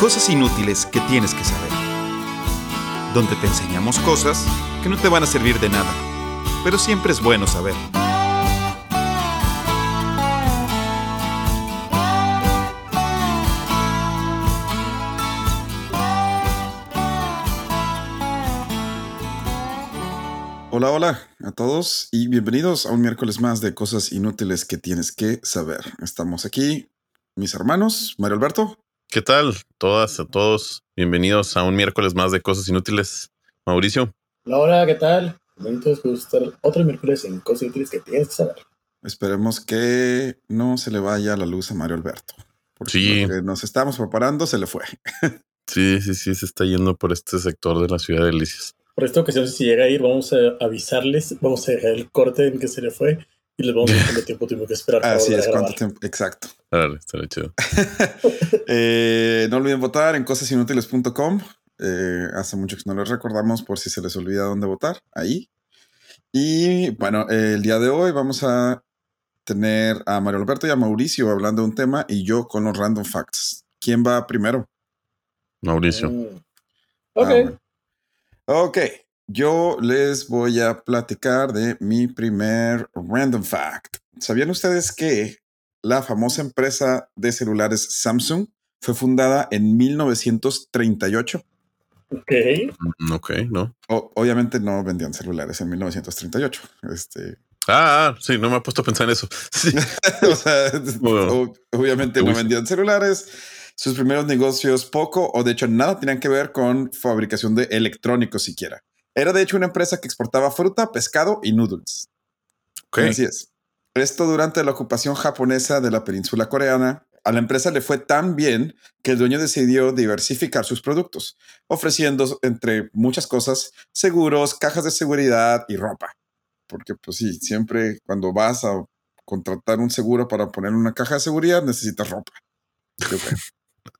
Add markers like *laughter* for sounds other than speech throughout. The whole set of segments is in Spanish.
Cosas inútiles que tienes que saber. Donde te enseñamos cosas que no te van a servir de nada, pero siempre es bueno saber. Hola, hola a todos y bienvenidos a un miércoles más de cosas inútiles que tienes que saber. Estamos aquí, mis hermanos, Mario Alberto. ¿Qué tal? Todas, a todos, bienvenidos a un miércoles más de cosas inútiles. Mauricio. Hola, ¿qué tal? Bienvenidos a estar otro miércoles en cosas inútiles que tienes que saber. Esperemos que no se le vaya la luz a Mario Alberto. Porque Sí. lo que nos estamos preparando se le fue. *laughs* Sí, sí, sí, se está yendo por este sector de la ciudad de Delicias. Por esta ocasión, si llega a ir, vamos a avisarles, vamos a dejar el corte en que se le fue y les vamos a decir cuánto tiempo tuvimos que esperar para Así es, a cuánto tiempo. Exacto. Árale, estará chido. *laughs* Eh, no olviden votar en cosasinútiles.com. Eh, hace mucho que no les recordamos por si se les olvida dónde votar. Ahí. Y bueno, eh, el día de hoy vamos a tener a Mario Alberto y a Mauricio hablando de un tema y yo con los random facts. ¿Quién va primero? Mauricio. Mm. Ah, Ok. bueno. Ok, yo les voy a platicar de mi primer random fact. ¿Sabían ustedes que la famosa empresa de celulares Samsung fue fundada en 1938? Ok. Mm, Ok, ¿no? O- obviamente no vendían celulares en 1938. Este, Ah, sí, no me ha puesto a pensar en eso. *laughs* Sí. o sea, Bueno. obviamente no vendían celulares. Sus primeros negocios poco o de hecho nada tenían que ver con fabricación de electrónicos siquiera. Era de hecho una empresa que exportaba fruta, pescado y noodles. Ok. Así es. Esto durante la ocupación japonesa de la península coreana. A la empresa le fue tan bien que el dueño decidió diversificar sus productos, ofreciendo, entre muchas cosas, seguros, cajas de seguridad y ropa. Porque, pues sí, siempre cuando vas a contratar un seguro para poner una caja de seguridad, necesitas ropa. Yo creo.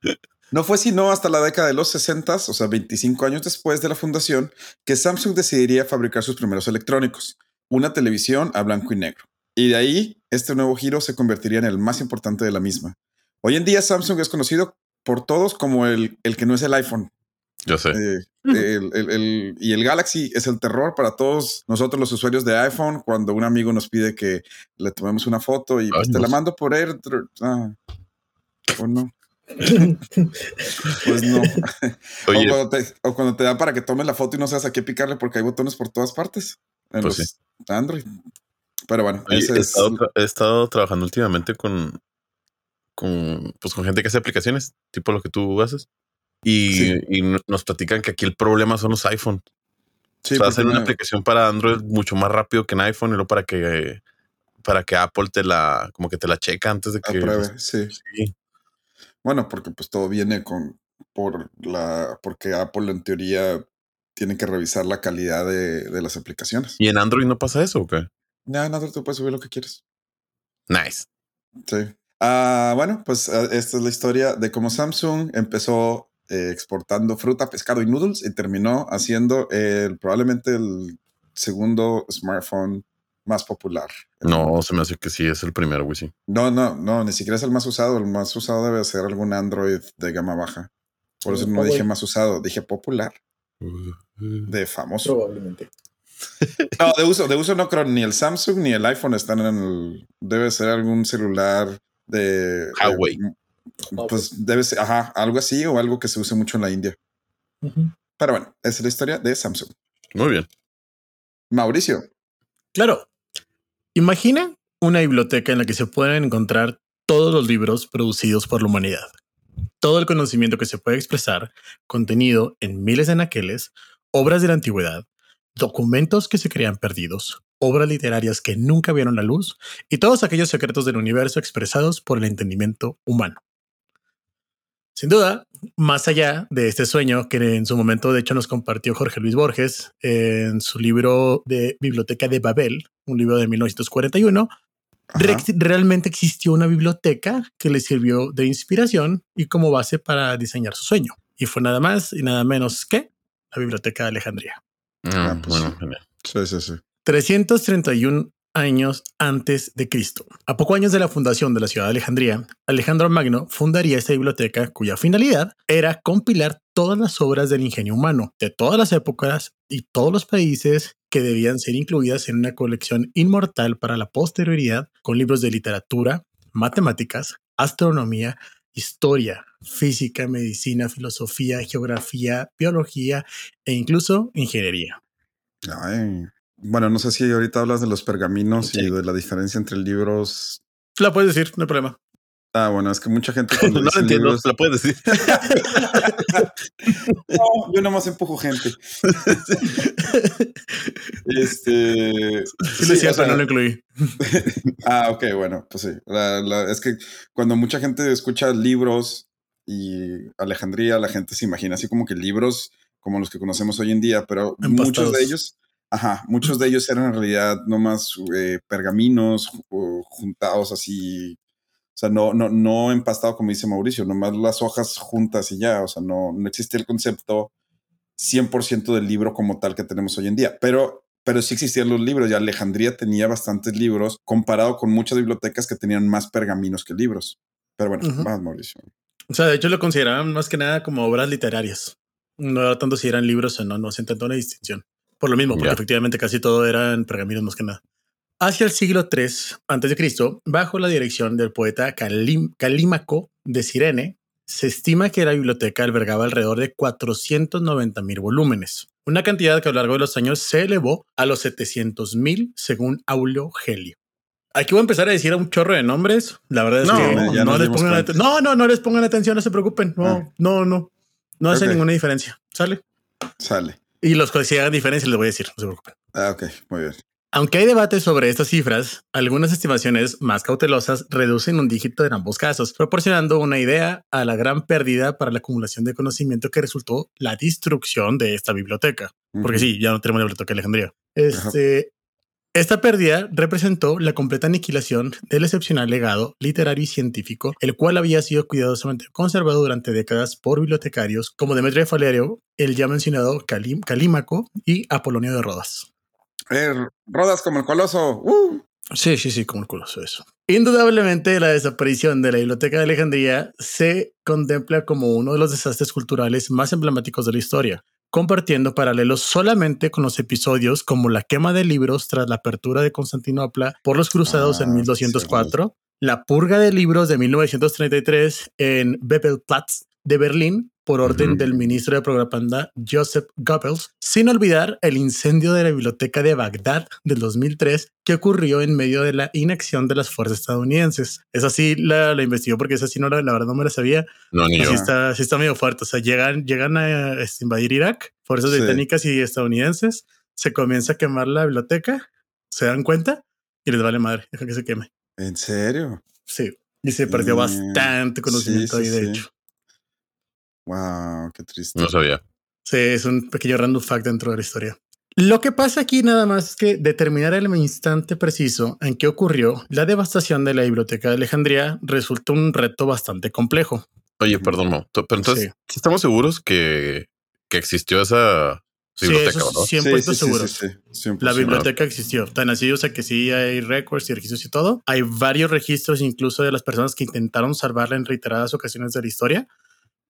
*laughs* No fue sino hasta la década de los 60, o sea, 25 años después de la fundación, que Samsung decidiría fabricar sus primeros electrónicos, una televisión a blanco y negro. Y de ahí, este nuevo giro se convertiría en el más importante de la misma. Hoy en día Samsung es conocido por todos como el, el que no es el iPhone. Yo sé. Eh, el- el- el- y el Galaxy es el terror para todos nosotros los usuarios de iPhone cuando un amigo nos pide que le tomemos una foto y pues, te la mando por AirDrop. Ah, o no. Pues no. *laughs* O cuando, te, o cuando te da para que tomes la foto y no sabes a qué picarle porque hay botones por todas partes en Pues los Android. Pero bueno, oye, he, es- estado he estado trabajando últimamente con, con, pues, con gente que hace aplicaciones, tipo lo que tú haces. Y, Sí. y no- nos platican que aquí el problema son los iPhone. sí, o sea, hacen una no- aplicación para Android mucho más rápido que en iPhone y luego para que para que Apple te la como que te la checa antes de que apruebe, sí. Sí. Bueno, porque pues todo viene con por la porque Apple en teoría tiene que revisar la calidad de, de las aplicaciones. ¿Y en Android no pasa eso o qué? Ya, en Android tú puedes subir lo que quieres. Nice. Sí. Ah, bueno, pues ah, esta es la historia de cómo Samsung empezó eh, exportando fruta, pescado y noodles y terminó haciendo el, probablemente el segundo smartphone más popular. No, se me hace que sí es el primero, güey, sí. No, no, no, ni siquiera es el más usado. El más usado debe ser algún Android de gama baja. Por eso no dije más usado, dije popular, de famoso. Probablemente. No, de uso, de uso no creo ni el Samsung ni el iPhone están en el. Debe ser algún celular de. Huawei. eh, pues debe ser, ajá, algo así o algo que se use mucho en la India. Pero bueno, esa es la historia de Samsung. Muy bien. Mauricio, Claro. Imagina una biblioteca en la que se pueden encontrar todos los libros producidos por la humanidad. Todo el conocimiento que se puede expresar, contenido en miles de anaqueles, obras de la antigüedad, documentos que se crean perdidos, obras literarias que nunca vieron la luz y todos aquellos secretos del universo expresados por el entendimiento humano. Sin duda, más allá de este sueño que en su momento de hecho nos compartió Jorge Luis Borges en su libro de Biblioteca de Babel, un libro de 1941, ajá, re- realmente existió una biblioteca que le sirvió de inspiración y como base para diseñar su sueño. Y fue nada más y nada menos que la Biblioteca de Alejandría. Ah, Mm, pues bueno, sí, sí, sí. 331 años antes de Cristo. A pocos años de la fundación de la ciudad de Alejandría, Alejandro Magno fundaría esta biblioteca cuya finalidad era compilar todas las obras del ingenio humano de todas las épocas y todos los países que debían ser incluidas en una colección inmortal para la posterioridad con libros de literatura, matemáticas, astronomía, historia, física, medicina, filosofía, geografía, biología e incluso ingeniería. Ay, bueno, no sé si ahorita hablas de los pergaminos y de la diferencia entre libros. La puedes decir, no hay problema. Ah, bueno, es que mucha gente. *laughs* no lo entiendo, la puedes decir. *laughs* *laughs* no, yo nomás empujo gente. este. Sí, sí, cierto, no lo incluí. ah, ok, bueno, pues sí. es que cuando mucha gente escucha libros y Alejandría, la gente se imagina así como que libros como los que conocemos hoy en día, pero muchos de ellos Ajá, muchos de ellos eran en realidad nomás eh, pergaminos juntados así, o sea, no, no, no empastado como dice Mauricio, nomás las hojas juntas y ya, o sea, no, no existe el concepto 100% del libro como tal que tenemos hoy en día, pero, pero sí existían los libros y Alejandría tenía bastantes libros comparado con muchas bibliotecas que tenían más pergaminos que libros. Pero bueno, más Mauricio. O sea, de hecho lo consideraban más que nada como obras literarias. No era tanto si eran libros o no, no se intentó una distinción. Por lo mismo, porque efectivamente casi todo eran pergaminos más que nada. Hacia el siglo III a.C., bajo la dirección del poeta Calímaco de Sirene, se estima que la biblioteca albergaba alrededor de 490 mil volúmenes, una cantidad que a lo largo de los años se elevó a los 700 mil según Aulio Gelio. Aquí voy a empezar a decir un chorro de nombres. La verdad es que no, les pongan no, no, no les pongan atención, no se preocupen. No, ah. no, no. No hace ninguna diferencia. ¿Sale? Sale. Y los que si hagan diferencia les voy a decir, no se preocupen. Ah, ok, muy bien. Aunque hay debate sobre estas cifras, algunas estimaciones más cautelosas reducen un dígito en ambos casos, proporcionando una idea a la gran pérdida para la acumulación de conocimiento que resultó la destrucción de esta biblioteca. Porque sí, ya no tenemos la biblioteca de Alejandría. Este, esta pérdida representó la completa aniquilación del excepcional legado literario y científico, el cual había sido cuidadosamente conservado durante décadas por bibliotecarios como Demetrio de Falerio, el ya mencionado Calímaco y Apolonio de Rodas. Eh, Rodas como el coloso. Uh. Sí, sí, sí, como el coloso, eso. Indudablemente, la desaparición de la Biblioteca de Alejandría se contempla como uno de los desastres culturales más emblemáticos de la historia, compartiendo paralelos solamente con los episodios como la quema de libros tras la apertura de Constantinopla por los cruzados en 1204, ah, la purga de libros de 1933 en Bebelplatz de Berlín por orden del ministro de propaganda Joseph Goebbels, sin olvidar el incendio de la biblioteca de Bagdad del 2003 que ocurrió en medio de la inacción de las fuerzas estadounidenses. Esa sí la, la investigó porque esa sí no la, la verdad no me la sabía. No, ni sí está, sí está medio fuerte. O sea, llegan, llegan a este, invadir Irak, fuerzas británicas y estadounidenses, se comienza a quemar la biblioteca, se dan cuenta y les vale madre, deja que se queme. ¿En serio? Sí. Y se perdió bastante conocimiento ahí, de hecho. Wow, qué triste. No sabía. Sí, es un pequeño random fact dentro de la historia. Lo que pasa aquí nada más es que determinar el instante preciso en que ocurrió la devastación de la biblioteca de Alejandría resulta un reto bastante complejo. Oye, perdón, no. Pero entonces, ¿estamos seguros que, que existió esa biblioteca? Sí, eso 100% seguro. la biblioteca existió. Tan así, o sea que sí hay récords y registros y todo. Hay varios registros incluso de las personas que intentaron salvarla en reiteradas ocasiones de la historia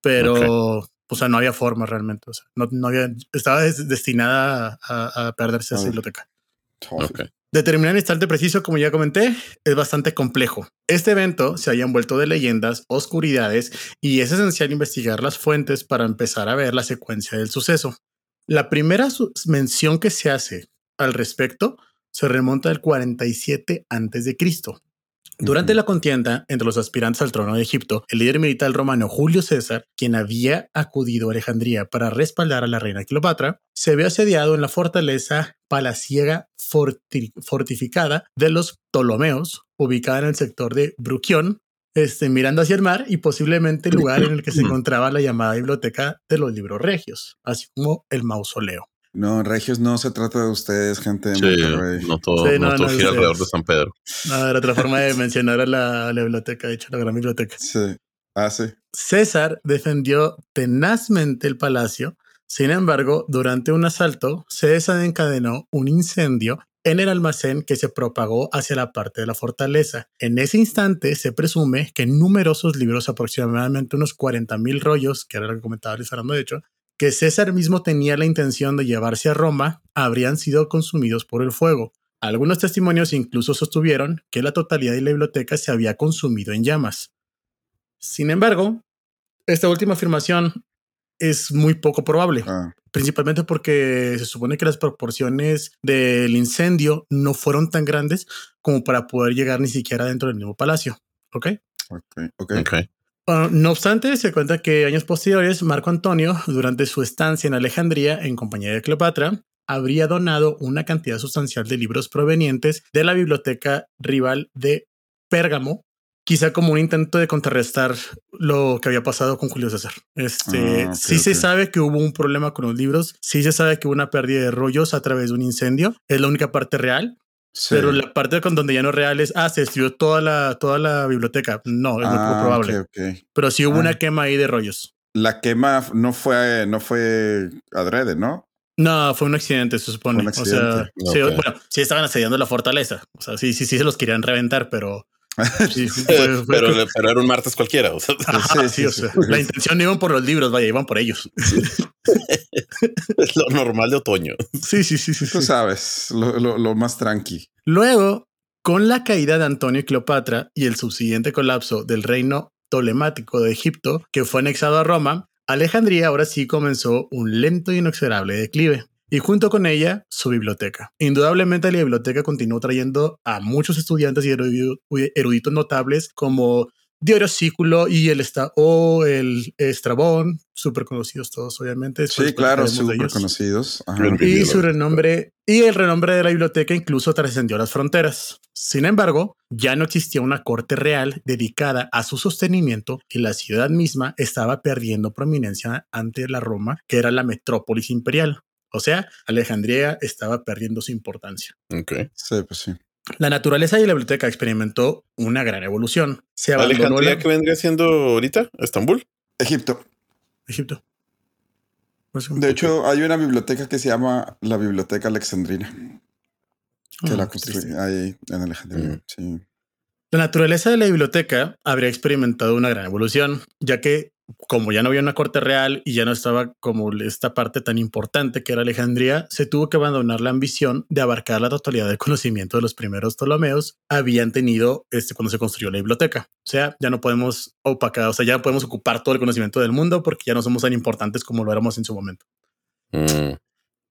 pero o sea, no había forma realmente. O sea, no, no había, estaba destinada a, perderse esa biblioteca. Determinar el instante preciso, como ya comenté, es bastante complejo. Este evento se haya envuelto de leyendas, oscuridades y es esencial investigar las fuentes para empezar a ver la secuencia del suceso. La primera mención que se hace al respecto se remonta al 47 antes de Cristo, durante la contienda entre los aspirantes al trono de Egipto, el líder militar romano Julio César, quien había acudido a Alejandría para respaldar a la reina Cleopatra, se ve asediado en la fortaleza palaciega fortificada de los Ptolomeos, ubicada en el sector de Bruquión, este, mirando hacia el mar y posiblemente el lugar en el que se encontraba la llamada biblioteca de los libros regios, así como el mausoleo. No, Regios no se trata de ustedes, gente de sí, No todo, no, todo gira alrededor de San Pedro. No, era otra forma de *laughs* mencionar a la, biblioteca, de hecho, la gran biblioteca. Sí. Ah, sí. César defendió tenazmente el palacio. Sin embargo, durante un asalto se desencadenó un incendio en el almacén que se propagó hacia la parte de la fortaleza. En ese instante se presume que numerosos libros, aproximadamente unos 40 mil rollos, que era lo que comentaba Luis Fernando de hecho, que César mismo tenía la intención de llevarse a Roma, habrían sido consumidos por el fuego. Algunos testimonios incluso sostuvieron que la totalidad de la biblioteca se había consumido en llamas. Sin embargo, esta última afirmación es muy poco probable, Ah, principalmente porque se supone que las proporciones del incendio no fueron tan grandes como para poder llegar ni siquiera dentro del mismo palacio. ¿Ok? ok, ok. Ok. No obstante, se cuenta que años posteriores, Marco Antonio, durante su estancia en Alejandría en compañía de Cleopatra, habría donado una cantidad sustancial de libros provenientes de la biblioteca rival de Pérgamo, quizá como un intento de contrarrestar lo que había pasado con Julio César. Este, Ah, sí se sabe que hubo un problema con los libros, sí se sabe que hubo una pérdida de rollos a través de un incendio, es la única parte real, Sí. pero la parte con donde ya no real es, ah, se destruyó toda la, toda la biblioteca. No, es muy poco Ah, probable. ok, ok. Pero sí hubo Ah. una quema ahí de rollos. La quema no fue, no fue adrede, ¿no? No, fue un accidente, se supone. Un O sea, accidente. sí, bueno, sí estaban asediando la fortaleza. O sea, sí, sí, sí se los querían reventar, pero. *laughs* sí, fue- fue- pero, pero era un martes cualquiera. O sea, Ajá, Sí, sí, sí, o sea, la intención no iban por los libros, vaya, iban por ellos. *laughs* es lo normal de otoño. Sí, sí, sí, sí. Tú sí. sabes, lo, lo- lo más tranqui. Luego, con la caída de Antonio y Cleopatra y el subsiguiente colapso del reino tolemático de Egipto, que fue anexado a Roma, Alejandría ahora sí comenzó un lento y inexorable declive. Y junto con ella, su biblioteca. Indudablemente la biblioteca continuó trayendo a muchos estudiantes y eruditos, notables como Diorosículo y el, esta o el Estrabón, súper conocidos todos, obviamente. Sí, claro, súper conocidos. Ajá. Y su renombre y el renombre de la biblioteca incluso trascendió las fronteras. Sin embargo, ya no existía una corte real dedicada a su sostenimiento y la ciudad misma estaba perdiendo prominencia ante la Roma, que era la metrópolis imperial. O sea, Alejandría estaba perdiendo su importancia. Ok. Sí, pues sí. La naturaleza de la biblioteca experimentó una gran evolución. Se abandonó Alejandría, la... que vendría siendo ahorita? ¿Estambul? Egipto. Egipto. De hecho, hay una biblioteca que se llama la Biblioteca Alexandrina, que Ah, la construí ahí en Alejandría. Mm. Sí. La naturaleza de la biblioteca habría experimentado una gran evolución, ya que como ya no había una corte real y ya no estaba como esta parte tan importante que era Alejandría, se tuvo que abandonar la ambición de abarcar la totalidad del conocimiento de los primeros Ptolomeos habían tenido este, cuando se construyó la biblioteca. O sea, ya no podemos opacar, o sea, ya podemos ocupar todo el conocimiento del mundo porque ya no somos tan importantes como lo éramos en su momento. Mm,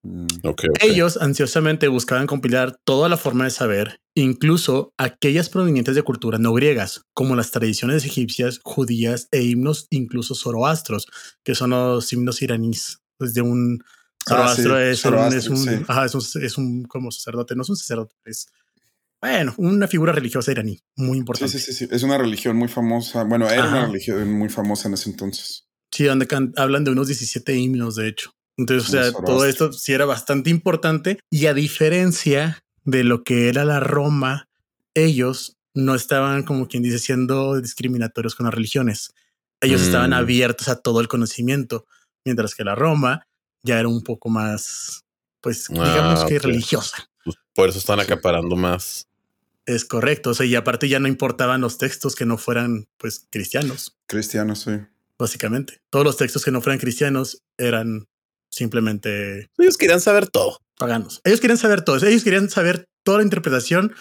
Mm. ok, ok. Ellos ansiosamente buscaban compilar toda la forma de saber, incluso aquellas provenientes de culturas no griegas, como las tradiciones egipcias, judías e himnos, incluso zoroastros, que son los himnos iraníes. Desde un Ah, sí, zoroastro es, un, Zoroastro, es, un, sí. ajá, es, un, es un como sacerdote, no es un sacerdote, es bueno, una figura religiosa iraní muy Sí, importante. sí, sí, sí. Es una religión muy famosa. Bueno, era una religión muy famosa en ese entonces. Sí, donde hablan de unos 17 himnos, de hecho. Entonces, o sea, todo esto sí era bastante importante y a diferencia de lo que era la Roma, ellos no estaban, como quien dice, siendo discriminatorios con las religiones. Ellos estaban Mm. abiertos a todo el conocimiento, mientras que la Roma ya era un poco más, pues, Ah, digamos que ok. religiosa. Pues por eso están acaparando más. Es correcto. O sea, y aparte ya no importaban los textos que no fueran, pues, cristianos. Cristiano, sí. básicamente. Todos los textos que no fueran cristianos eran simplemente Ellos querían saber todo. paganos. Ellos querían saber todo. Ellos querían saber toda la interpretación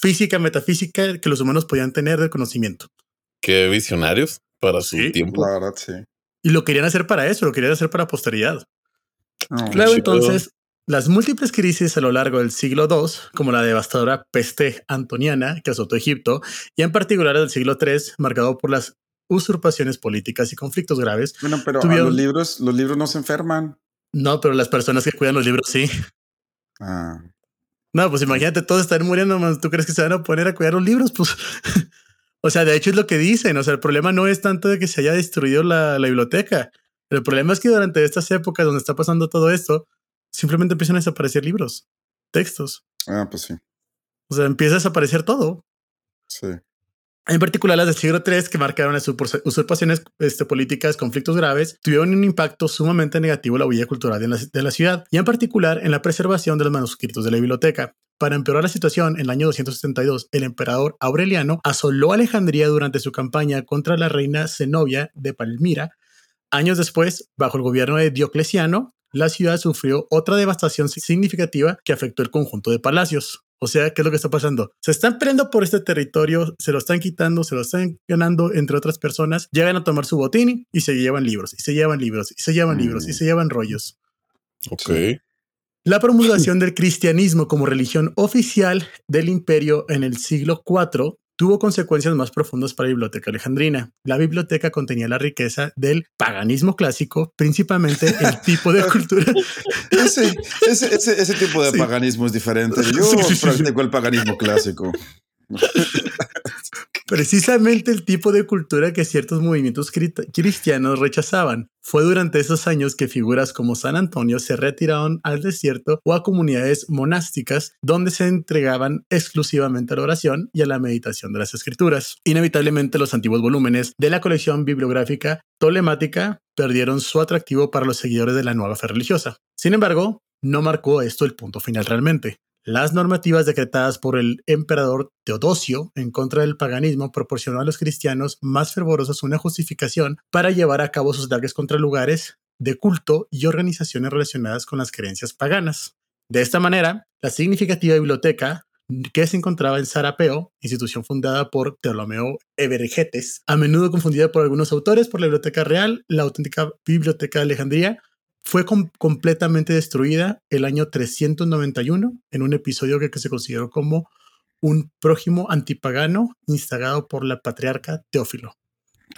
física, metafísica que los humanos podían tener del conocimiento. Qué visionarios para su Sí. tiempo. La verdad, sí. Y lo querían hacer para eso, lo querían hacer para posteridad. No, Luego entonces, las múltiples crisis a lo largo del siglo II, como la devastadora peste antoniana que azotó Egipto, y en particular del siglo III, marcado por las usurpaciones políticas y conflictos graves. Bueno, pero tuvieron- los libros, los libros no se enferman. No, pero las personas que cuidan los libros sí. Ah, No, pues imagínate, todos están muriendo. ¿tú crees que se van a poner a cuidar los libros? Pues, *laughs* o sea, de hecho es lo que dicen, o sea, el problema no es tanto de que se haya destruido la, la biblioteca, el problema es que durante estas épocas donde está pasando todo esto, simplemente empiezan a desaparecer libros, textos, ah, pues sí. o sea, empieza a desaparecer todo. Sí. En particular, las del siglo III, que marcaron las usurp- usurpaciones este, políticas, conflictos graves, tuvieron un impacto sumamente negativo en la huella cultural de la, de la ciudad, y en particular en la preservación de los manuscritos de la biblioteca. Para empeorar la situación, en el año 272, el emperador Aureliano asoló Alejandría durante su campaña contra la reina Zenobia de Palmira. Años después, bajo el gobierno de Diocleciano, la ciudad sufrió otra devastación significativa que afectó el conjunto de palacios. O sea, ¿qué es lo que está pasando? Se están peleando por este territorio, se lo están quitando, se lo están ganando entre otras personas, llegan a tomar su botín y se llevan libros, y se llevan libros, y se llevan libros, y se llevan rollos. Ok. La promulgación *laughs* del cristianismo como religión oficial del imperio en el siglo IV tuvo consecuencias más profundas para la biblioteca alejandrina. La biblioteca contenía la riqueza del paganismo clásico, principalmente el tipo de *laughs* cultura. Ese, ese, ese, ese tipo de Sí. paganismo es diferente. Yo Sí, sí, sí. practico el paganismo clásico. *laughs* Precisamente el tipo de cultura que ciertos movimientos cri- cristianos rechazaban. Fue durante esos años que figuras como San Antonio se retiraron al desierto o a comunidades monásticas donde se entregaban exclusivamente a la oración y a la meditación de las escrituras. Inevitablemente los antiguos volúmenes de la colección bibliográfica tolemática perdieron su atractivo para los seguidores de la nueva fe religiosa. Sin embargo, no marcó esto el punto final realmente. Las normativas decretadas por el emperador Teodosio en contra del paganismo proporcionó a los cristianos más fervorosos una justificación para llevar a cabo sus ataques contra lugares de culto y organizaciones relacionadas con las creencias paganas. De esta manera, la significativa biblioteca que se encontraba en Sarapeo, institución fundada por Ptolomeo Evergetes, a menudo confundida por algunos autores por la Biblioteca Real, la auténtica Biblioteca de Alejandría, fue com- completamente destruida el año 391 en un episodio que, que se consideró como un prójimo antipagano instigado por la patriarca Teófilo.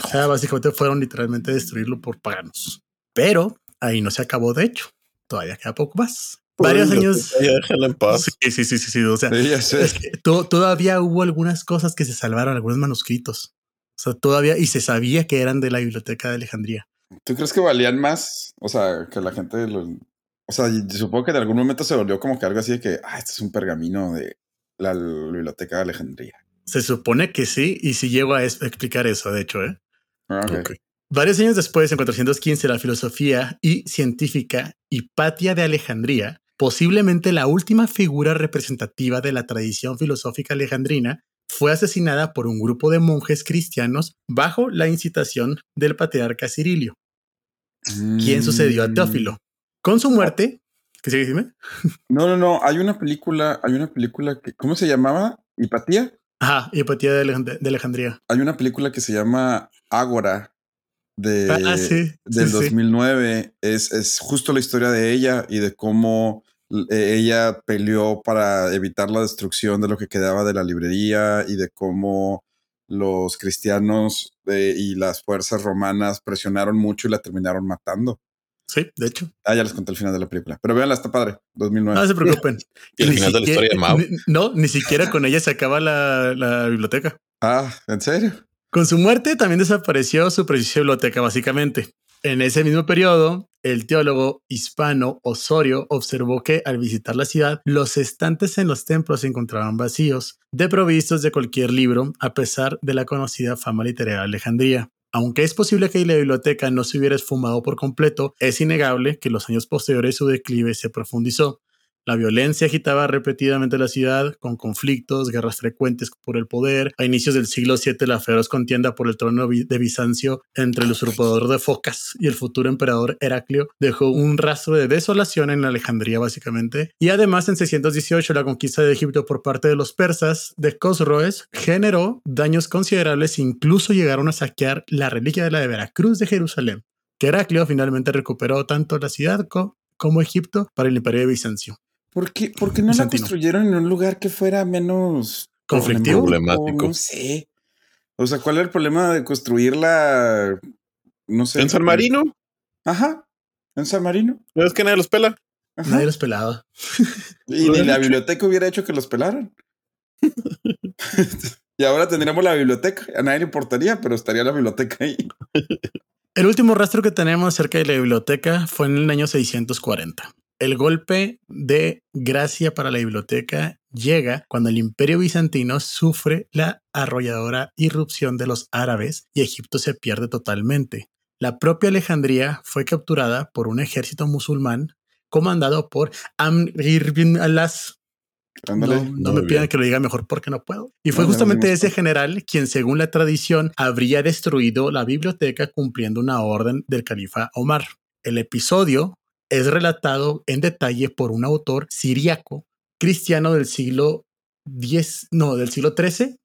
O sea, básicamente fueron literalmente a destruirlo por paganos. Pero ahí no se acabó, de hecho. Todavía queda poco más. Varios años. Ya déjala en paz. Sí, sí, sí, sí, sí. O sea, Sí, es que to- todavía hubo algunas cosas que se salvaron, algunos manuscritos. O sea, todavía, y se sabía que eran de la biblioteca de Alejandría. ¿Tú crees que valían más? O sea, que la gente lo... O sea, supongo que en algún momento se volvió como que algo así de que, ah, este es un pergamino de la biblioteca de Alejandría. Se supone que sí, y sí llego a explicar eso, de hecho, ¿eh? Ah, ok. Ok. Varios años después, en 415, la filosofía y científica Hipatia de Alejandría, posiblemente la última figura representativa de la tradición filosófica alejandrina, fue asesinada por un grupo de monjes cristianos bajo la incitación del patriarca Cirilio, quien sucedió a Mm. Teófilo. Con su muerte, ¿qué sigue, dime? No, no, no. Hay una película, hay una película que, ¿cómo se llamaba? ¿Hipatía? Ajá, Hipatia de, Alejand- de Alejandría. Hay una película que se llama Ágora de, Ah, sí, del sí, sí. 2009. Es, es justo la historia de ella y de cómo eh, ella peleó para evitar la destrucción de lo que quedaba de la librería y de cómo los cristianos eh, y las fuerzas romanas presionaron mucho y la terminaron matando. Sí, de hecho. Ah, ya les conté el final de la película. Pero véanla, está padre. 2009. No se preocupen. *laughs* Y el Ni final de la siquiera- historia de Mao. No, ni siquiera con ella se acaba la, la biblioteca. Ah, ¿en serio? Con su muerte también desapareció su preciosa biblioteca, básicamente. En ese mismo periodo, el teólogo hispano Osorio observó que al visitar la ciudad, los estantes en los templos se encontraban vacíos, deprovistos de cualquier libro, a pesar de la conocida fama literaria de Alejandría. Aunque es posible que la biblioteca no se hubiera esfumado por completo, es innegable que los años posteriores su declive se profundizó. La violencia agitaba repetidamente la ciudad, con conflictos, guerras frecuentes por el poder. A inicios del siglo VII, la feroz contienda por el trono de Bizancio entre el usurpador de Focas y el futuro emperador Heraclio dejó un rastro de desolación en Alejandría, básicamente. Y además, en 618, la conquista de Egipto por parte de los persas de Cosroes generó daños considerables, incluso llegaron a saquear la reliquia de la de Veracruz de Jerusalén, que Heraclio finalmente recuperó tanto la ciudad co- como Egipto para el imperio de Bizancio. ¿Por qué, por qué no la construyeron en un lugar que fuera menos Conflictivo. Problemático. No sé. O sea, ¿cuál era el problema de construirla? No sé. En San Marino, Ajá. En San Marino. ¿no es que nadie los pela? Ajá. Nadie los pelaba. Y ni la biblioteca hubiera hecho que los pelaran. *laughs* y ahora tendríamos la biblioteca. A nadie le importaría, pero estaría la biblioteca ahí. El último rastro que tenemos acerca de la biblioteca fue en el año 640. El golpe de gracia para la biblioteca llega cuando el imperio bizantino sufre la arrolladora irrupción de los árabes y Egipto se pierde totalmente. La propia Alejandría fue capturada por un ejército musulmán comandado por Amr ibn Alas. No, me pidan bien. que lo diga mejor porque no puedo. Y fue No, justamente ese general quien, según la tradición, habría destruido la biblioteca cumpliendo una orden del califa Omar. El episodio es relatado en detalle por un autor siríaco cristiano del siglo X, no, del siglo XIII,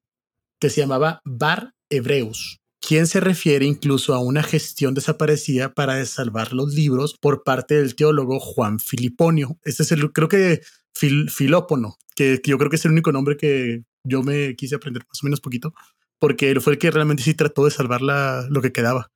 que se llamaba Bar Hebreus, quien se refiere incluso a una gestión desaparecida para salvar los libros por parte del teólogo Juan Filiponio. Este es el, creo que Fil- Filópono, que, yo creo que es el único nombre que yo me quise aprender más o menos poquito, porque él fue el que realmente sí trató de salvar lo que quedaba.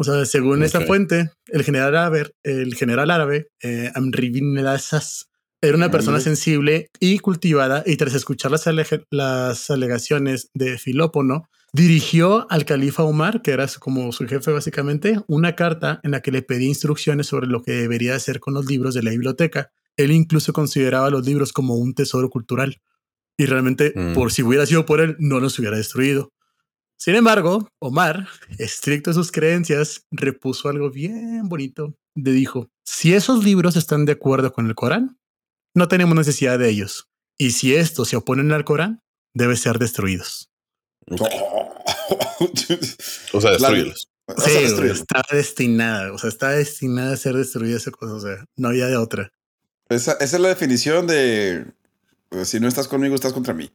O sea, según esta fuente, el general árabe, el general árabe, eh, Amri bin al-Assas, era una persona sensible y cultivada y tras escuchar las, las alegaciones de Filópono, dirigió al califa Omar, que era su- como su jefe básicamente, una carta en la que le pedía instrucciones sobre lo que debería hacer con los libros de la biblioteca. Él incluso consideraba los libros como un tesoro cultural y realmente, Mm. por si hubiera sido por él, no los hubiera destruido. Sin embargo, Omar, *laughs* estricto en sus creencias, repuso algo bien bonito. Le dijo, si esos libros están de acuerdo con el Corán, no tenemos necesidad de ellos. Y si estos se oponen al Corán, deben ser destruidos. *laughs* O sea. O Sí, sea, güey, destruirlo. está destinada, o sea, está destinada a ser destruida esa cosa, o sea, no había de otra. Esa, esa es la definición de si no estás conmigo, estás contra mí.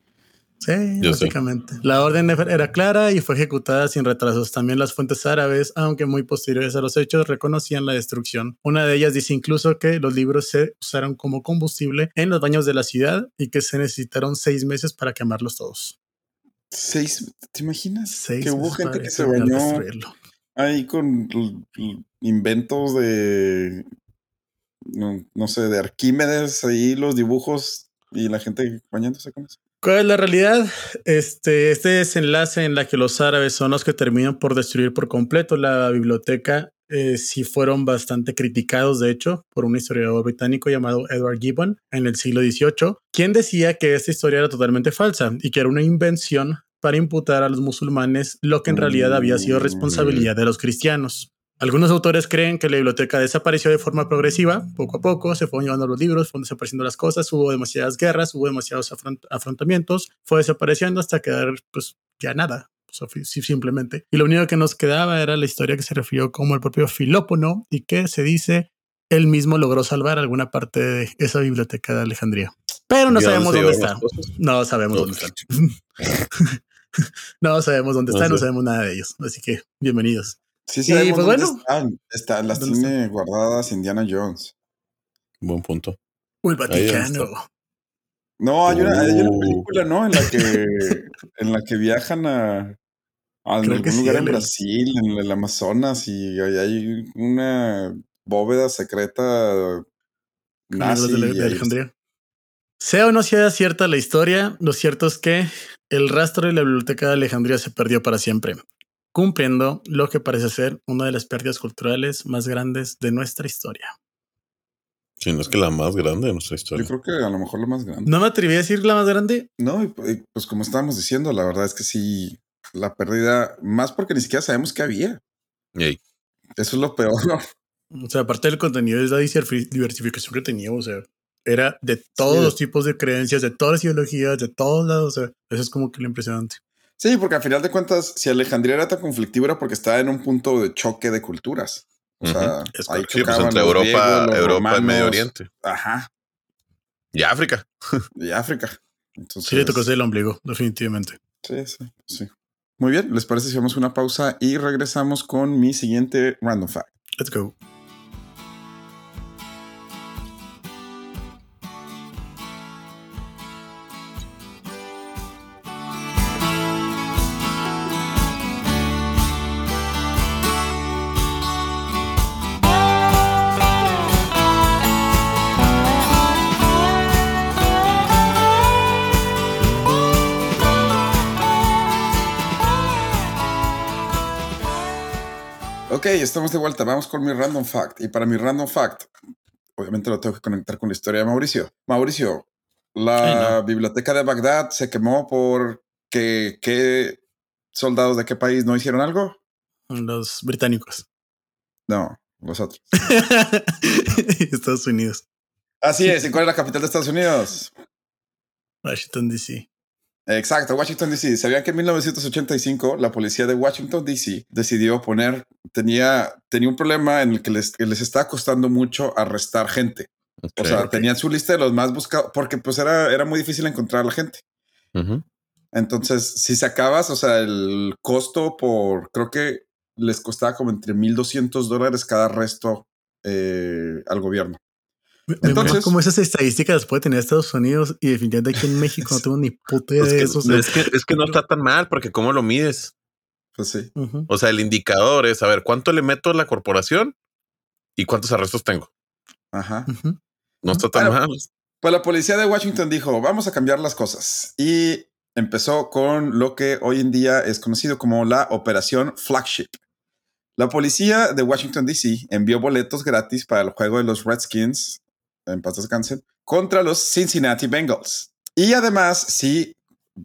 Sí, Yo sé. básicamente. La orden era clara y fue ejecutada sin retrasos. También las fuentes árabes, aunque muy posteriores a los hechos, reconocían la destrucción. Una de ellas dice incluso que los libros se usaron como combustible en los baños de la ciudad y que se necesitaron seis meses para quemarlos todos. Seis, ¿te imaginas? Seis que hubo meses gente que se bañó ahí con inventos de no, no sé, de Arquímedes, ahí los dibujos y la gente bañándose con eso. ¿Cuál es la realidad? Este, este desenlace en la que los árabes son los que terminan por destruir por completo la biblioteca, eh, sí fueron bastante criticados, de hecho, por un historiador británico llamado Edward Gibbon en el siglo XVIII, quien decía que esta historia era totalmente falsa y que era una invención para imputar a los musulmanes lo que en realidad había sido responsabilidad de los cristianos. Algunos autores creen que la biblioteca desapareció de forma progresiva, poco a poco, se fueron llevando los libros, fueron desapareciendo las cosas, hubo demasiadas guerras, hubo demasiados afront- afrontamientos, fue desapareciendo hasta quedar pues ya nada, simplemente. Y lo único que nos quedaba era la historia que se refirió como el propio Filópono y que se dice él mismo logró salvar alguna parte de esa biblioteca de Alejandría. Pero no ¿Y a *laughs* sabemos dónde está. No sabemos dónde están. no sabemos dónde No están, no sabemos nada de ellos. Así que bienvenidos. Sí, Y, sabemos pues, dónde bueno. están. Están, las ¿Dónde tiene guardadas Indiana Jones. Buen punto. O el Vaticano. No, hay una, hay una Uh. película, ¿no? En la que, *laughs* en la que viajan a, a algún que sí, lugar en el- Brasil, en el Amazonas, y hay, hay una bóveda secreta nazi. de, la- y de Alejandría. Sea o no sea cierta la historia, lo cierto es que el rastro de la biblioteca de Alejandría se perdió para siempre, cumpliendo lo que parece ser una de las pérdidas culturales más grandes de nuestra historia. Si no es que la más grande de nuestra Yo historia. creo que a lo mejor lo más grande. No me atreví a decir la más grande. No, y, pu- y, pues como estábamos diciendo, la verdad es que sí, la pérdida, más porque ni siquiera sabemos qué había. Ey, Eso es lo peor. O sea, aparte del contenido es la diversificación que tenía. O sea, era de todos Sí. los tipos de creencias, de todas las ideologías, de todos lados. O sea, eso es como que lo impresionante. Sí, porque al final de cuentas, si Alejandría era tan conflictiva era porque estaba en un punto de choque de culturas. O sea. Es ahí sí, pues entre los Europa, griegos, los Europa y Medio Oriente. Ajá, Y África. *laughs* y África. Entonces, Sí, le tocó ser el ombligo, definitivamente. Sí, sí, sí. Muy bien, ¿les parece si hacemos una pausa y regresamos con mi siguiente random fact? Let's go. Ok, estamos de vuelta. Vamos con mi random fact. Y para mi random fact, obviamente lo tengo que conectar con la historia de Mauricio. Mauricio, la biblioteca de Bagdad se quemó por que qué soldados de qué país no hicieron algo. Los británicos. No, los otros. *laughs* Estados Unidos. Así es. ¿Y *laughs* cuál es la capital de Estados Unidos? Washington, D.C. Exacto, Washington DC. ¿Sabían que en 1985 la policía de Washington DC decidió poner, tenía, tenía un problema en el que les, que les estaba costando mucho arrestar gente. O sea, tenían su lista de los más buscados, porque pues era, era muy difícil encontrar a la gente. Entonces, si sacabas, o sea, el costo por, creo que les costaba como entre 1.200 dólares cada arresto eh, al gobierno. Entonces- como esas estadísticas las puede tener Estados Unidos y definitivamente aquí en México no *laughs* tengo ni puta idea Es de que, eso. o sea, es, que, es que no está tan mal, porque ¿cómo lo mides? Pues sí. O sea, el indicador es, a ver, ¿cuánto le meto a la corporación y cuántos arrestos tengo? Ajá. No está tan mal. Pues la policía de Washington dijo, vamos a cambiar las cosas. Y empezó con lo que hoy en día es conocido como la Operación Flagship. La policía de Washington, D.C. envió boletos gratis para el juego de los Redskins, en paz descansen, contra los Cincinnati Bengals. Y además, si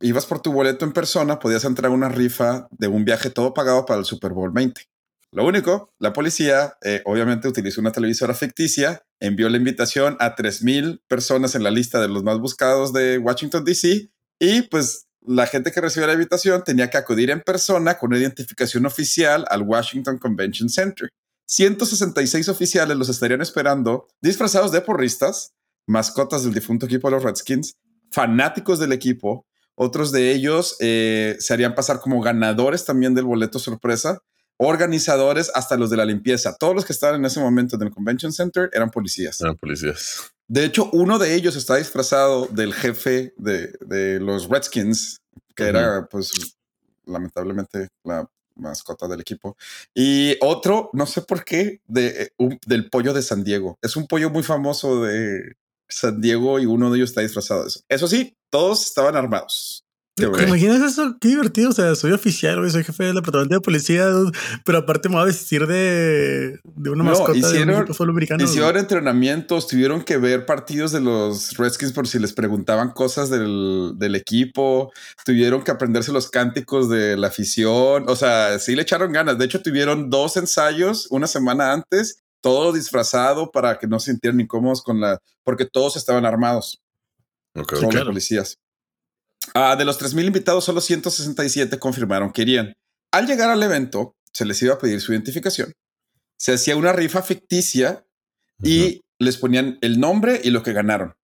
ibas por tu boleto en persona, podías entrar a una rifa de un viaje todo pagado para el Super Bowl 20. Lo único, la policía eh, obviamente utilizó una televisora ficticia, envió la invitación a 3.000 personas en la lista de los más buscados de Washington, D.C. Y pues la gente que recibió la invitación tenía que acudir en persona con una identificación oficial al Washington Convention Center. 166 oficiales los estarían esperando, disfrazados de porristas, mascotas del difunto equipo de los Redskins, fanáticos del equipo. Otros de ellos eh, se harían pasar como ganadores también del boleto sorpresa, organizadores, hasta los de la limpieza. Todos los que estaban en ese momento en el Convention Center eran policías. Eran policías. De hecho, uno de ellos está disfrazado del jefe de, de los Redskins, que era, pues, lamentablemente la mascota del equipo. Y otro, no sé por qué, de, eh, del pollo de San Diego. Es un pollo muy famoso de San Diego y uno de ellos está disfrazado. Eso sí, todos estaban armados. ¿Te imaginas eso? Qué divertido. O sea, soy oficial, güey, soy jefe del departamento de policía, pero aparte me voy a vestir de, de una No, mascota de un hicieron- de fútbol americano. Hicieron entrenamientos, tuvieron que ver partidos de los Redskins por si les preguntaban cosas del, del equipo, tuvieron que aprenderse los cánticos de la afición, o sea, sí le echaron ganas. De hecho, tuvieron dos ensayos una semana antes, todo disfrazado para que no se sintieran incómodos con la, porque todos estaban armados, Ok, solo los claro. policías. Ah, de los 3.000 invitados, solo 167 confirmaron que irían. Al llegar al evento, se les iba a pedir su identificación. Se hacía una rifa ficticia y les ponían el nombre y lo que ganaron.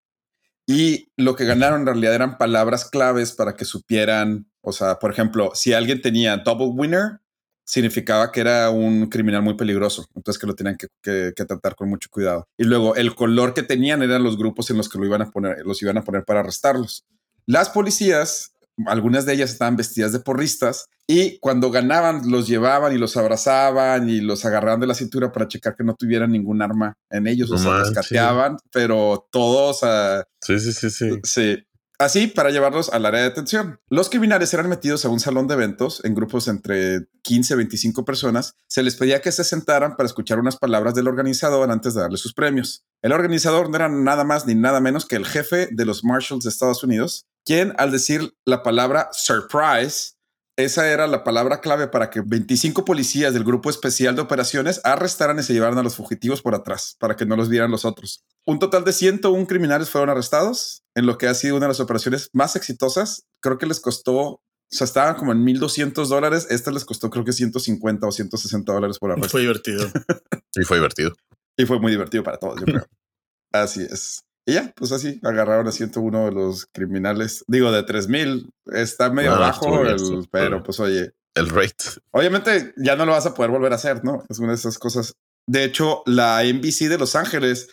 Y lo que ganaron en realidad eran palabras claves para que supieran, o sea, por ejemplo, si alguien tenía double winner, significaba que era un criminal muy peligroso, entonces que lo tenían que, que- que tratar con mucho cuidado. Y luego el color que tenían eran los grupos en los que lo iban a poner, los iban a poner para arrestarlos. Las policías, algunas de ellas estaban vestidas de porristas y cuando ganaban los llevaban y los abrazaban y los agarraban de la cintura para checar que no tuvieran ningún arma en ellos, o No sea, manches. rescateaban, pero todos a, Sí, sí, sí, sí. Sí. Así para llevarlos al área de detención. Los criminales eran metidos a un salón de eventos en grupos entre 15 y 25 personas. Se les pedía que se sentaran para escuchar unas palabras del organizador antes de darle sus premios. El organizador no era nada más ni nada menos que el jefe de los Marshals de Estados Unidos, quien al decir la palabra surprise, esa era la palabra clave para que 25 policías del grupo especial de operaciones arrestaran y se llevaran a los fugitivos por atrás para que no los vieran los otros. Un total de 101 criminales fueron arrestados en lo que ha sido una de las operaciones más exitosas. Creo que les costó, o sea, estaban como en 1200 dólares. Esta les costó creo que 150 o 160 dólares por arresto. Fue divertido. *laughs* Y fue divertido. Y fue muy divertido para todos, yo creo. *laughs* así es. Y ya, pues así agarraron a 101 de los criminales. Digo, de 3000. Está medio bajo, bien, el- pero pues oye, El rate. Obviamente ya no lo vas a poder volver a hacer, ¿no? Es una de esas cosas. De hecho, la NBC de Los Ángeles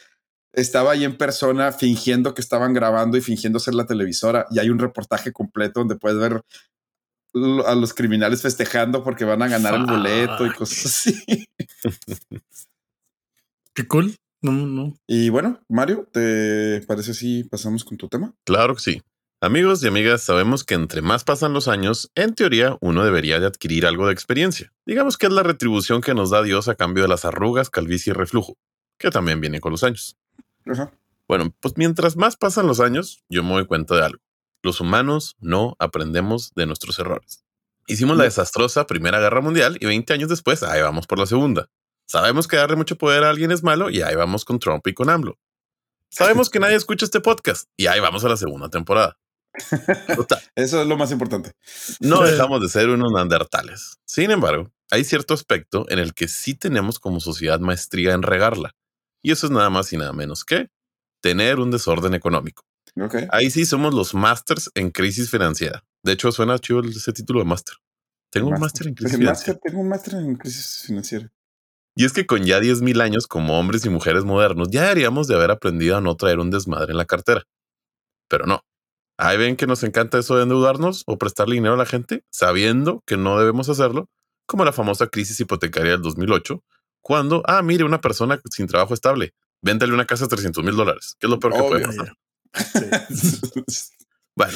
estaba ahí en persona fingiendo que estaban grabando y fingiendo ser la televisora. Y hay un reportaje completo donde puedes ver a los criminales festejando porque van a ganar el boleto y cosas así. *laughs* Qué cool. No, no. Y bueno, Mario, ¿te parece si pasamos con tu tema? Claro que sí. Amigos y amigas, sabemos que entre más pasan los años, en teoría uno debería de adquirir algo de experiencia. Digamos que es la retribución que nos da Dios a cambio de las arrugas, calvicie y reflujo, que también viene con los años. Ajá. Bueno, pues mientras más pasan los años, yo me doy cuenta de algo. Los humanos no aprendemos de nuestros errores. Hicimos la desastrosa Primera Guerra Mundial y 20 años después, ahí vamos por la Segunda. Sabemos que darle mucho poder a alguien es malo y ahí vamos con Trump y con AMLO. Sabemos que nadie escucha este podcast y ahí vamos a la segunda temporada. *laughs* Eso es lo más importante. No *laughs* dejamos de ser unos neandertales. Sin embargo, hay cierto aspecto en el que sí tenemos como sociedad maestría en regarla. Y eso es nada más y nada menos que tener un desorden económico. Okay. Ahí sí somos los masters en crisis financiera. De hecho, suena chido ese título de máster. Tengo un máster en crisis financiera. Tengo un máster en crisis financiera. Y es que con ya 10.000 años como hombres y mujeres modernos, ya deberíamos de haber aprendido a no traer un desmadre en la cartera. Pero no. Ahí ven que nos encanta eso de endeudarnos o prestarle dinero a la gente, sabiendo que no debemos hacerlo, como la famosa crisis hipotecaria del 2008, cuando, ah, mire, una persona sin trabajo estable, véndale una casa de 300 mil dólares, que es lo peor que puede pasar. *laughs* bueno,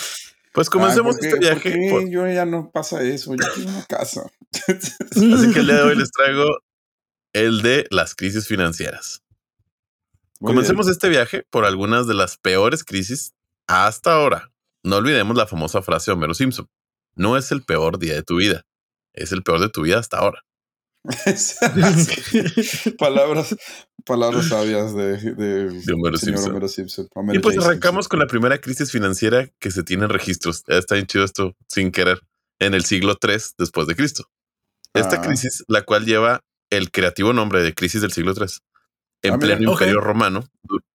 pues comencemos este viaje. Yo ya no pasa eso, yo tengo una casa. Así que el día de hoy *laughs* les traigo el de las crisis financieras. comencemos este viaje por algunas de las peores crisis hasta ahora. No olvidemos la famosa frase de Homero Simpson. No es el peor día de tu vida, es el peor de tu vida hasta ahora. *laughs* *laughs* palabras, palabras sabias de, de, Homero, Simpson. y pues arrancamos con la primera crisis financiera que se tiene en registros. Está bien chido esto sin querer. En el siglo III después de Cristo. Esta ah. crisis, la cual lleva el creativo nombre de crisis del siglo III, en ah, pleno imperio romano,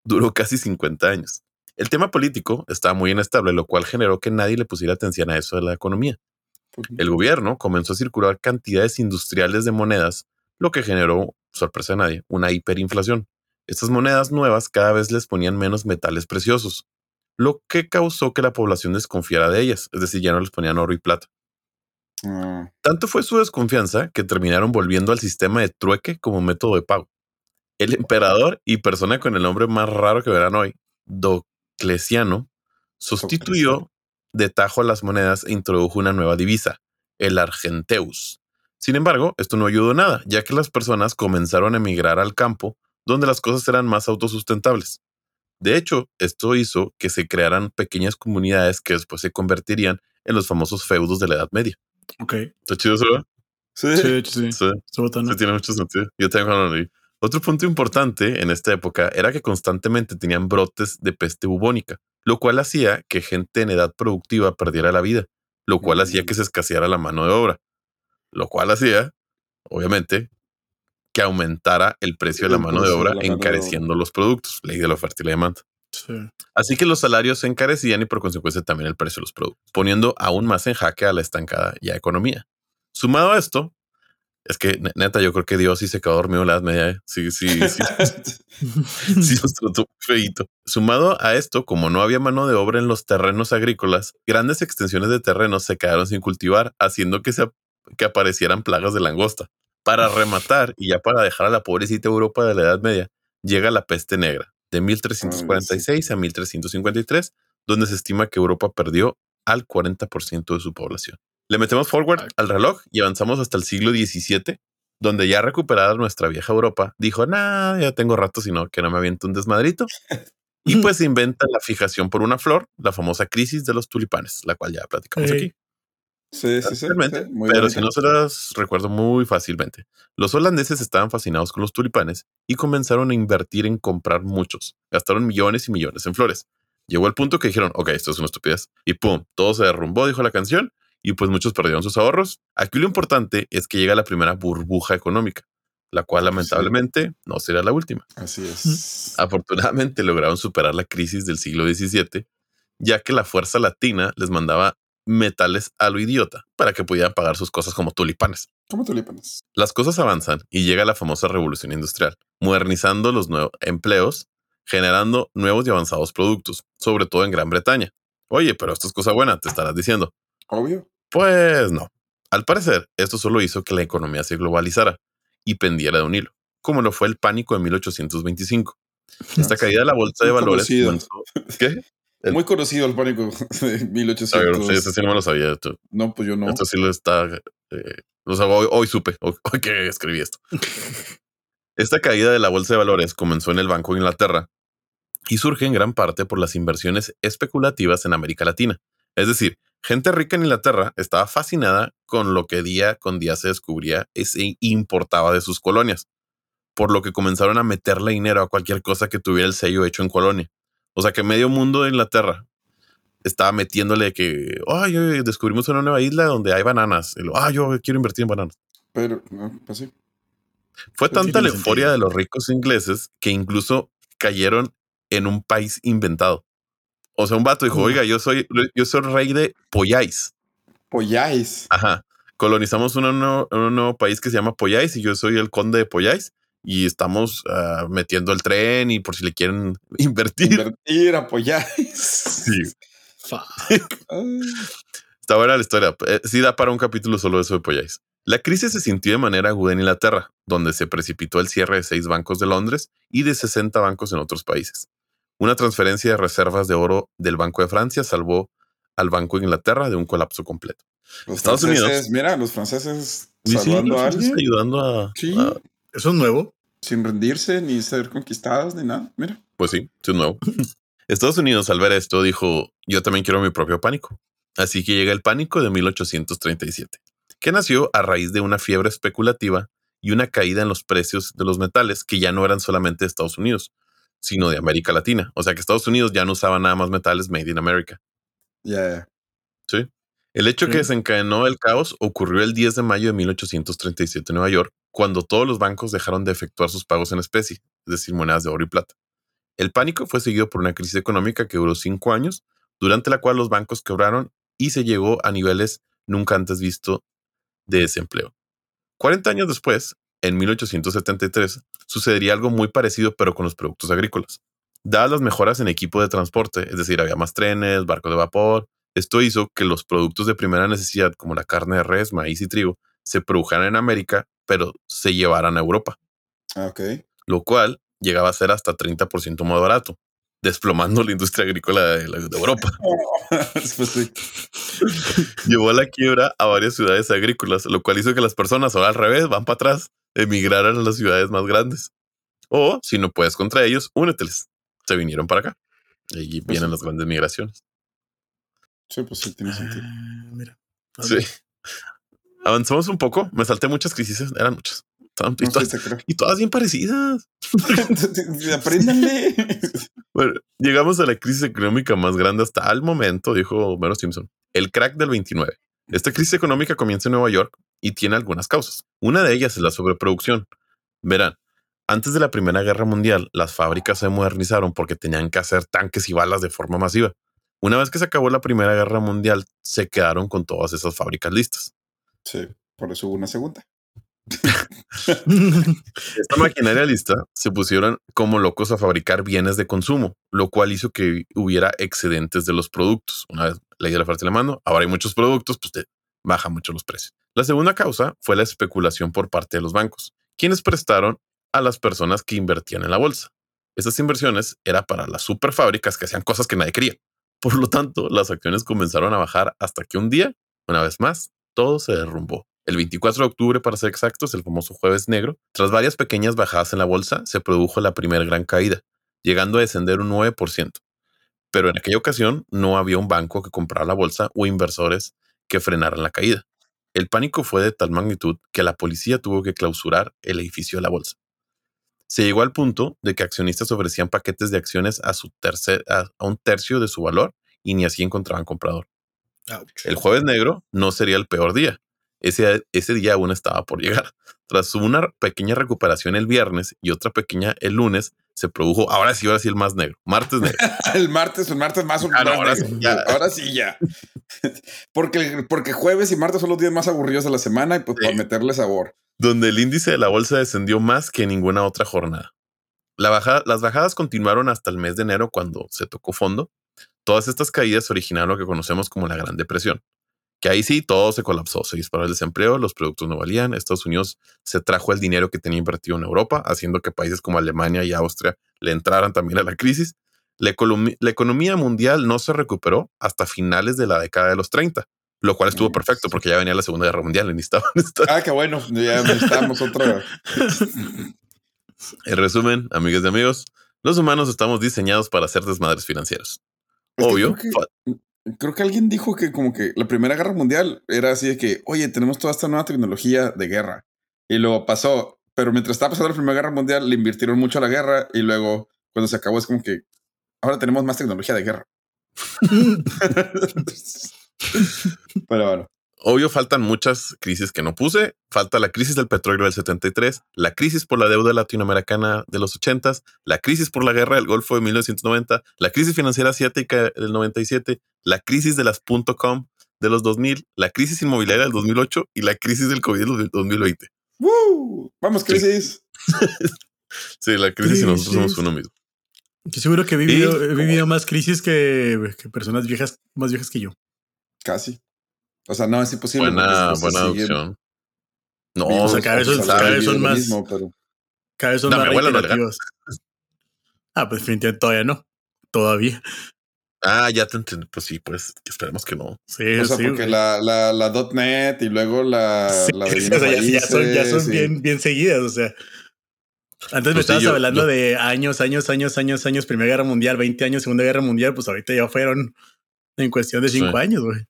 duró casi 50 años. El tema político estaba muy inestable, lo cual generó que nadie le pusiera atención a eso de la economía. El gobierno comenzó a circular cantidades industriales de monedas, lo que generó, sorpresa a nadie, una hiperinflación. Estas monedas nuevas cada vez les ponían menos metales preciosos, lo que causó que la población desconfiara de ellas, es decir, ya no les ponían oro y plata. Ah. Tanto fue su desconfianza que terminaron volviendo al sistema de trueque como método de pago. El emperador y persona con el nombre más raro que verán hoy, Docleciano, sustituyó de tajo las monedas e introdujo una nueva divisa, el argenteus. Sin embargo, esto no ayudó nada, ya que las personas comenzaron a emigrar al campo, donde las cosas eran más autosustentables. De hecho, esto hizo que se crearan pequeñas comunidades que después se convertirían en los famosos feudos de la Edad Media. Ok. ¿Está chido eso? Sí, sí, sí. Sí, sí tiene mucho sentido. Yo tengo Otro punto importante en esta época era que constantemente tenían brotes de peste bubónica, lo cual hacía que gente en edad productiva perdiera la vida, lo cual hacía que se escaseara la mano de obra, lo cual hacía, obviamente, que aumentara el precio de la mano de obra, encareciendo los productos, ley de la oferta y la demanda. Así que los salarios se encarecían y por consecuencia también el precio de los productos, poniendo aún más en jaque a la estancada ya economía. Sumado a esto, es que neta, yo creo que Dios sí se quedó dormido en la edad media. ¿eh? Sí, sí, sí. sí *laughs* nos trató feito. Sumado a esto, como no había mano de obra en los terrenos agrícolas, grandes extensiones de terrenos se quedaron sin cultivar, haciendo que, se, que aparecieran plagas de langosta. Para rematar y ya para dejar a la pobrecita Europa de la Edad Media, llega la peste negra, de 1346 a 1353, donde se estima que Europa perdió al 40% de su población. Le metemos forward al reloj y avanzamos hasta el siglo XVII, donde ya recuperada nuestra vieja Europa, dijo, nah, ya tengo rato, sino que no me aviento un desmadrito. *laughs* y pues se inventa la fijación por una flor, la famosa crisis de los tulipanes, la cual ya platicamos aquí. Sí, sí, sí. pero si no se las recuerdo muy fácilmente. Los holandeses estaban fascinados con los tulipanes y comenzaron a invertir en comprar muchos. Gastaron millones y millones en flores. Llegó el punto que dijeron, ok, esto es una estupidez. Y pum, todo se derrumbó, dijo la canción, y pues muchos perdieron sus ahorros. Aquí lo importante es que llega la primera burbuja económica, la cual lamentablemente no será la última. Así es. Afortunadamente *laughs* lograron superar la crisis del siglo XVII, ya que la fuerza latina les mandaba metales a lo idiota para que pudieran pagar sus cosas como tulipanes. Como tulipanes. Las cosas avanzan y llega la famosa revolución industrial, modernizando los nuevos empleos, generando nuevos y avanzados productos, sobre todo en Gran Bretaña. Oye, pero esto es cosa buena, te estarás diciendo. Obvio. Pues no. Al parecer, esto solo hizo que la economía se globalizara y pendiera de un hilo, como lo fue el pánico de 1825. Esta caída de la bolsa de valores. ¿Qué? Muy conocido el pánico *laughs* de 1800. sí, ese sí no me lo sabía. No, pues yo no. Esto sí lo está. Eh, hoy, supe, hoy, que escribí esto. *laughs* Esta caída de la bolsa de valores comenzó en el Banco de Inglaterra y surge en gran parte por las inversiones especulativas en América Latina. Es decir, gente rica en Inglaterra estaba fascinada con lo que día con día se descubría y se importaba de sus colonias, por lo que comenzaron a meterle dinero a cualquier cosa que tuviera el sello hecho en colonia. O sea que medio mundo de Inglaterra estaba metiéndole que, ay, oye, descubrimos una nueva isla donde hay bananas. Ah, yo quiero invertir en bananas. Pero, no, pues sí. Fue tanta la euforia sentido. de los ricos ingleses que incluso cayeron en un país inventado. O sea, un vato dijo, oiga, yo soy, yo soy rey de Poyais. Polláis. Ajá. Colonizamos un nuevo, un nuevo país que se llama Poyais y yo soy el conde de Poyais y estamos ah, metiendo el tren y por si le quieren *laughs* invertir. Invertir, apoyáis. Sí. *laughs* Está buena la historia. Eh, Sí da para un capítulo solo de eso de Poyais. La crisis se sintió de manera aguda en Inglaterra, donde se precipitó el cierre de seis bancos de Londres y de 60 bancos en otros países. Una transferencia de reservas de oro del Banco de Francia salvó al Banco de Inglaterra de un colapso completo. Los Estados Unidos. Mira, los franceses sí, salvando los a alguien ayudando a, Sí. a- ¿Eso es nuevo? sin rendirse ni ser conquistados ni nada. Mira. Pues sí, eso es nuevo. *laughs* Estados Unidos, al ver esto, dijo: Yo también quiero mi propio pánico. Así que llega el pánico de 1837, que nació a raíz de una fiebre especulativa y una caída en los precios de los metales que ya no eran solamente de Estados Unidos, sino de América Latina. O sea que Estados Unidos ya no usaba nada más metales made in America. Ya, ya. El hecho Sí. que desencadenó el caos ocurrió el 10 de mayo de 1837 en Nueva York, cuando todos los bancos dejaron de efectuar sus pagos en especie, es decir, monedas de oro y plata. El pánico fue seguido por una crisis económica que duró cinco años, durante la cual los bancos quebraron y se llegó a niveles nunca antes visto de desempleo. 40 años después, en 1873, sucedería algo muy parecido pero con los productos agrícolas. Dadas las mejoras en equipo de transporte, es decir, había más trenes, barcos de vapor, esto hizo que los productos de primera necesidad como la carne de res, maíz y trigo se produjeran en América, pero se llevaran a Europa, Ah, ok. lo cual llegaba a ser hasta 30% más barato, desplomando la industria agrícola de, la- de Europa. *laughs* pues. *laughs* Llevó a la quiebra a varias ciudades agrícolas, lo cual hizo que las personas ahora al revés van para atrás, emigraran a las ciudades más grandes. O si no puedes contra ellos, úneteles. Se vinieron para acá. Y ahí vienen las grandes migraciones. Sí, pues sí, tiene sentido. Ah, mira. Sí. Avanzamos un poco. Me salté muchas crisis, eran muchas. Todas, y todas bien parecidas. *laughs* Apréndanle. *laughs* Bueno, llegamos a la crisis económica más grande hasta el momento, dijo Homero Simpson. El crack del 29. Esta crisis económica comienza en Nueva York y tiene algunas causas. Una de ellas es la sobreproducción. Verán, antes de la Primera Guerra Mundial, las fábricas se modernizaron porque tenían que hacer tanques y balas de forma masiva. Una vez que se acabó la Primera Guerra Mundial, se quedaron con todas esas fábricas listas. Sí, por eso hubo una segunda. *laughs* Esta maquinaria lista se pusieron como locos a fabricar bienes de consumo, lo cual hizo que hubiera excedentes de los productos. Una vez ley de la oferta y la mando, ahora hay muchos productos, pues te baja mucho los precios. La segunda causa fue la especulación por parte de los bancos, quienes prestaron a las personas que invertían en la bolsa. Esas inversiones era para las super fábricas que hacían cosas que nadie quería. Por lo tanto, las acciones comenzaron a bajar hasta que un día, una vez más, todo se derrumbó. El 24 de octubre, para ser exactos, el famoso jueves negro, tras varias pequeñas bajadas en la bolsa, se produjo la primera gran caída, llegando a descender un 9%. Pero en aquella ocasión no había un banco que comprara la bolsa o inversores que frenaran la caída. El pánico fue de tal magnitud que la policía tuvo que clausurar el edificio de la bolsa. Se llegó al punto de que accionistas ofrecían paquetes de acciones a, su tercer, a, a un tercio de su valor y ni así encontraban comprador. Ouch. El jueves negro no sería el peor día. Ese, ese día aún estaba por llegar. *laughs* Tras una pequeña recuperación el viernes y otra pequeña el lunes, se produjo, ahora sí, ahora sí el más negro, martes negro. *laughs* El martes, el martes más, Ah, más ahora negro. sí, ya. Ahora sí ya. *laughs* porque, porque jueves y martes son los días más aburridos de la semana y pues Sí. para meterle sabor. Donde el índice de la bolsa descendió más que ninguna otra jornada. Las bajadas continuaron hasta el mes de enero cuando se tocó fondo. Todas estas caídas originaron lo que conocemos como la Gran Depresión, que ahí sí todo se colapsó, se disparó el desempleo, los productos no valían, Estados Unidos se trajo el dinero que tenía invertido en Europa, haciendo que países como Alemania y Austria le entraran también a la crisis. La, la economía mundial no se recuperó hasta finales de la década de los 30, lo cual estuvo perfecto porque ya venía la Segunda Guerra Mundial y necesitaban estar *laughs* Ah, qué bueno. Ya necesitamos otra. En resumen, amigas y amigos, los humanos estamos diseñados para hacer desmadres financieros. Es que Obvio. creo fa- Creo que alguien dijo que como que la Primera Guerra Mundial era así de que, oye, tenemos toda esta nueva tecnología de guerra. Y luego pasó, pero mientras estaba pasando la Primera Guerra Mundial, le invirtieron mucho a la guerra y luego cuando se acabó es como que ahora tenemos más tecnología de guerra. *laughs* *laughs* Pero bueno. Obvio, faltan muchas crisis que no puse. Falta la crisis del petróleo del 73, la crisis por la deuda latinoamericana de los 80, la crisis por la guerra del Golfo de 1990, la crisis financiera asiática del 97, la crisis de las .com de los 2000, la crisis inmobiliaria del 2008 y la crisis del COVID del 2020. ¡Woo! Vamos, crisis. *laughs* Sí, la crisis y nosotros somos uno mismo. Yo seguro que he vivido, Sí. he vivido más crisis que, que personas viejas, más viejas que yo. Casi. O sea, no es imposible. Buena, porque se buena siguen opción. No, o sea, cada vez son- cada vez son más- mismo, pero- Cada vez son No, más reiterativas. Ah, pues definitivamente todavía no. Todavía. Ah, ya te entendí. Pues sí, pues esperemos que no. Sí, O sea, sí. porque güey. la, la, la .NET y luego la, Sí, la *laughs* o sea, ya, son, ya son bien, bien seguidas. O sea, antes me Pues sí, estabas yo- hablando yo- de años, años, años, años, años, Primera Guerra Mundial, 20 años, Segunda Guerra Mundial. Pues ahorita ya fueron en cuestión de Sí. cinco años, güey.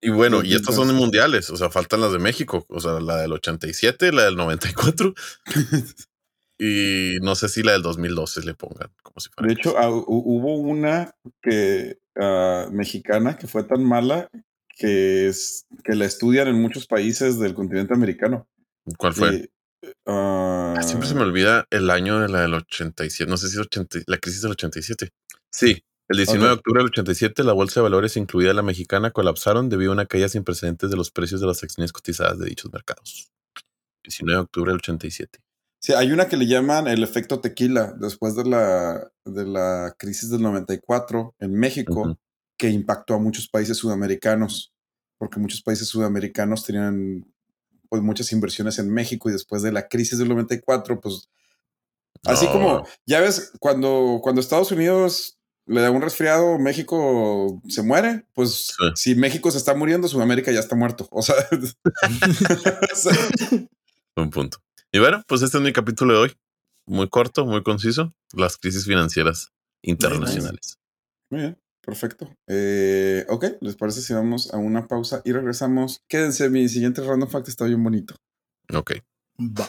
Y bueno, y estas son mundiales, o sea, faltan las de México, o sea, la del 87, la del 94 *laughs* y no sé si la del 2012 le pongan como si fuera. De hecho, ah, hu- hubo una que ah, mexicana que fue tan mala que es que la estudian en muchos países del continente americano. ¿cuál fue? Y, ah, Ah, Siempre se me olvida el año de la del 87, no sé si es 80, la crisis del 87. Sí, el 19 de Ok. octubre del 87 la bolsa de valores, incluida la mexicana, colapsaron debido a una caída sin precedentes de los precios de las acciones cotizadas de dichos mercados. 19 de octubre del 87. Sí, hay una que le llaman el efecto tequila después de la, de la crisis del 94 en México, Ujú. que impactó a muchos países sudamericanos, porque muchos países sudamericanos tenían pues muchas inversiones en México y después de la crisis del 94, pues así No. como, ya ves, cuando, cuando Estados Unidos le da un resfriado, México se muere, pues Sí. si México se está muriendo, Sudamérica ya está muerto. O sea, o *laughs* sea, Un punto. Y bueno, pues este es mi capítulo de hoy. Muy corto, muy conciso. Las crisis financieras internacionales. Muy bien, perfecto. Eh, ok, ¿les parece si vamos a una pausa y regresamos? Quédense, mi siguiente random fact está bien bonito. Ok. Va.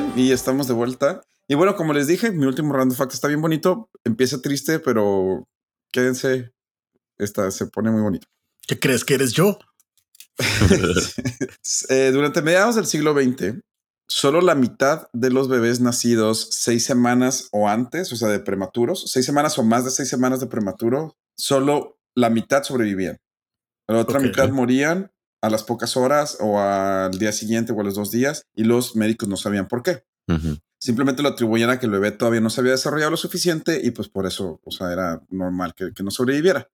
Bien, y estamos de vuelta. Y bueno, como les dije, mi último random fact está bien bonito. Empieza triste, pero quédense. Esta se pone muy bonito. ¿Qué crees que eres yo? *laughs* Eh, durante mediados del siglo XX, solo la mitad de los bebés nacidos seis semanas o antes, o sea, de prematuros, seis semanas o más de seis semanas de prematuro, solo la mitad sobrevivían. La otra mitad morían a las pocas horas o al día siguiente o a los dos días y los médicos no sabían por qué. Simplemente lo atribuían a que el bebé todavía no se había desarrollado lo suficiente y pues por eso, o sea, era normal que, que no sobreviviera.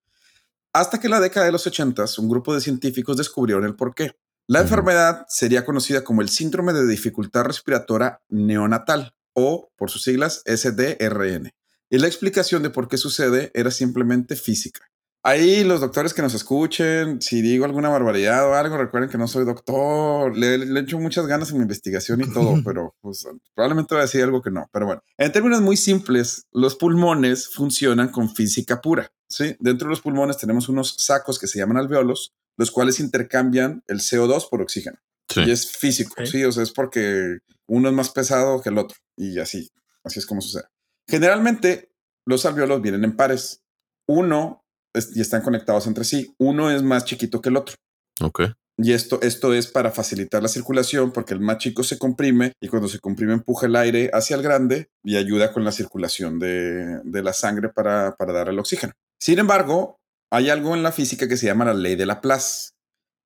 Hasta que en la década de los 80 un grupo de científicos descubrieron el porqué. La Ujú. enfermedad sería conocida como el síndrome de dificultad respiratoria neonatal o por sus siglas SDRN. Y la explicación de por qué sucede era simplemente física. Ahí los doctores que nos escuchen, si digo alguna barbaridad o algo, recuerden que no soy doctor, le, le echo muchas ganas en mi investigación y todo, pero pues, probablemente voy a decir algo que no. Pero bueno, en términos muy simples, los pulmones funcionan con física pura. ¿sí? Dentro de los pulmones tenemos unos sacos que se llaman alveolos, los cuales intercambian el CO2 por oxígeno. Sí. Y es físico, Ok. sí, o sea, es porque uno es más pesado que el otro y así, así es como sucede. Generalmente los alveolos vienen en pares. Uno es- y están conectados entre sí. Uno es más chiquito que el otro. Ok. Y esto, esto es para facilitar la circulación porque el más chico se comprime y cuando se comprime empuja el aire hacia el grande y ayuda con la circulación de, de la sangre para, para dar el oxígeno. Sin embargo, hay algo en la física que se llama la ley de Laplace,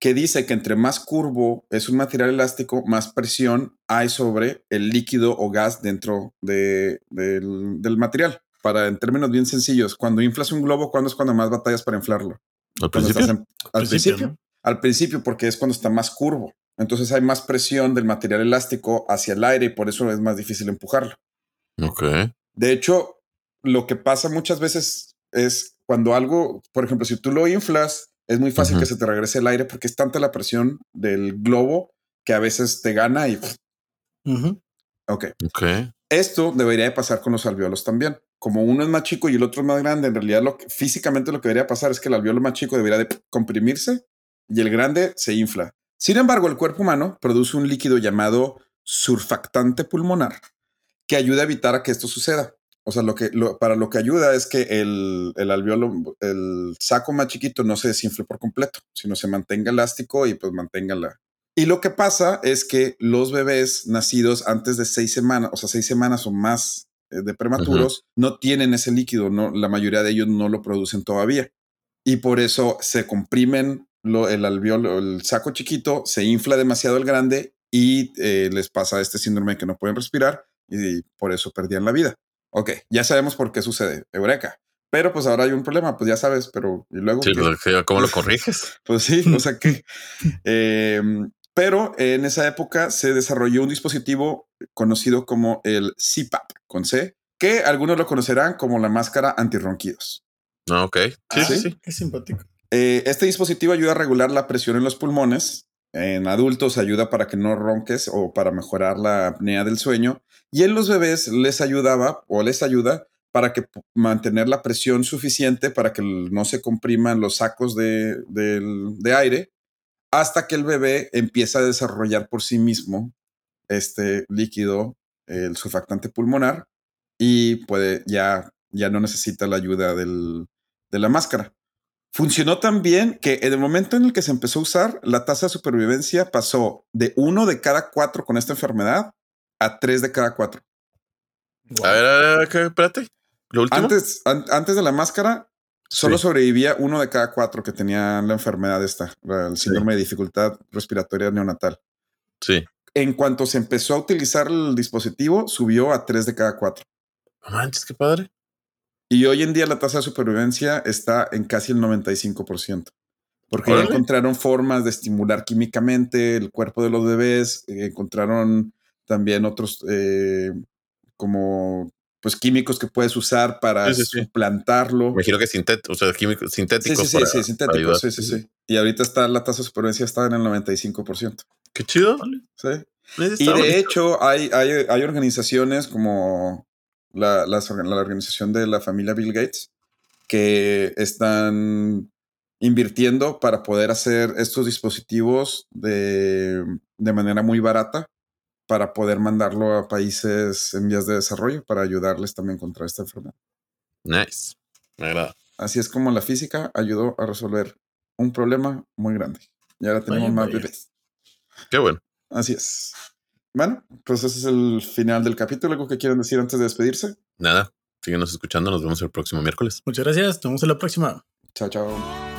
que dice que entre más curvo es un material elástico, más presión hay sobre el líquido o gas dentro de- del, del material. Para, en términos bien sencillos, cuando inflas un globo, ¿cuándo es cuando más batallas para inflarlo? Al principio. en- al principio. ¿no? Al principio, porque es cuando está más curvo. Entonces hay más presión del material elástico hacia el aire y por eso es más difícil empujarlo. Ok. De hecho, lo que pasa muchas veces es cuando algo, por ejemplo, si tú lo inflas Es muy fácil que se te regrese el aire porque es tanta la presión del globo que a veces te gana y Ujú. ok. Ok. Esto debería de pasar con los alveolos también. Como uno es más chico y el otro es más grande, en realidad lo que, físicamente lo que debería pasar es que el alveolo más chico debería de comprimirse y el grande se infla. Sin embargo, el cuerpo humano produce un líquido llamado surfactante pulmonar que ayuda a evitar a que esto suceda. O sea, lo que para lo que ayuda es que el, el alveolo, el saco más chiquito no se desinfle por completo, sino se mantenga elástico y pues mantenga la. Y lo que pasa es que los bebés nacidos antes de seis semanas, o sea, seis semanas o más de prematuros, no tienen ese líquido, no, la mayoría de ellos no lo producen todavía. Y por eso se comprimen lo- el alveolo, el saco chiquito, se infla demasiado el grande y eh, les pasa este síndrome que no pueden respirar y por eso perdían la vida. Ok, ya sabemos por qué sucede. Eureka. Pero pues ahora hay un problema, pues ya sabes, pero y luego. Sí, pues, ¿qué- ¿cómo lo *laughs* corriges? Pues sí, o sea que. *laughs* eh, pero en esa época se desarrolló un dispositivo conocido como el CPAP con C, que algunos lo conocerán como la máscara antirronquidos. No, ok. Sí, Ah, sí, ¿sí? Qué simpático. Eh, este dispositivo ayuda a regular la presión en los pulmones. En adultos ayuda para que no ronques o para mejorar la apnea del sueño. Y en los bebés les ayudaba o les ayuda para que mantener la presión suficiente para que no se compriman los sacos de, del- de aire hasta que el bebé empieza a desarrollar por sí mismo este líquido, el surfactante pulmonar, y puede ya, ya no necesita la ayuda del- de la máscara. Funcionó tan bien que en el momento en el que se empezó a usar, la tasa de supervivencia pasó de uno de cada cuatro con esta enfermedad a tres de cada cuatro. A ver, a ver, a ver, ¿qué? espérate. Lo último. Antes, an- antes de la máscara, solo Sí. sobrevivía uno de cada cuatro que tenían la enfermedad esta, el síndrome de dificultad respiratoria neonatal. Sí. En cuanto se empezó a utilizar el dispositivo, subió a tres de cada cuatro. No manches, qué padre. Y hoy en día la tasa de supervivencia está en casi el 95%. Porque ya encontraron formas de estimular químicamente el cuerpo de los bebés, eh, encontraron también otros eh, como pues químicos que puedes usar para Sí, sí, sí. suplantarlo. Me imagino que sintético, o sea, químicos Sí, sintéticos. sí, sí, para- sí, sintéticos, sí, sí, sí. Y ahorita está la tasa de supervivencia está en el 95%. Qué chido. ¿sí? Y de hecho, hay, hay, hay organizaciones como la, orga- la organización de la familia Bill Gates que están invirtiendo para poder hacer estos dispositivos de, de manera muy barata para poder mandarlo a países en vías de desarrollo para ayudarles también contra esta enfermedad. Nice. Me agrada. Así es como la física ayudó a resolver un problema muy grande. Y ahora tenemos Vaya, más vaya. bebés. Qué bueno. Así es. Bueno, pues ese es el final del capítulo. ¿Algo que quieran decir antes de despedirse? Nada. Síguenos escuchando. Nos vemos el próximo miércoles. Muchas gracias. Nos vemos en la próxima. Chao, chao.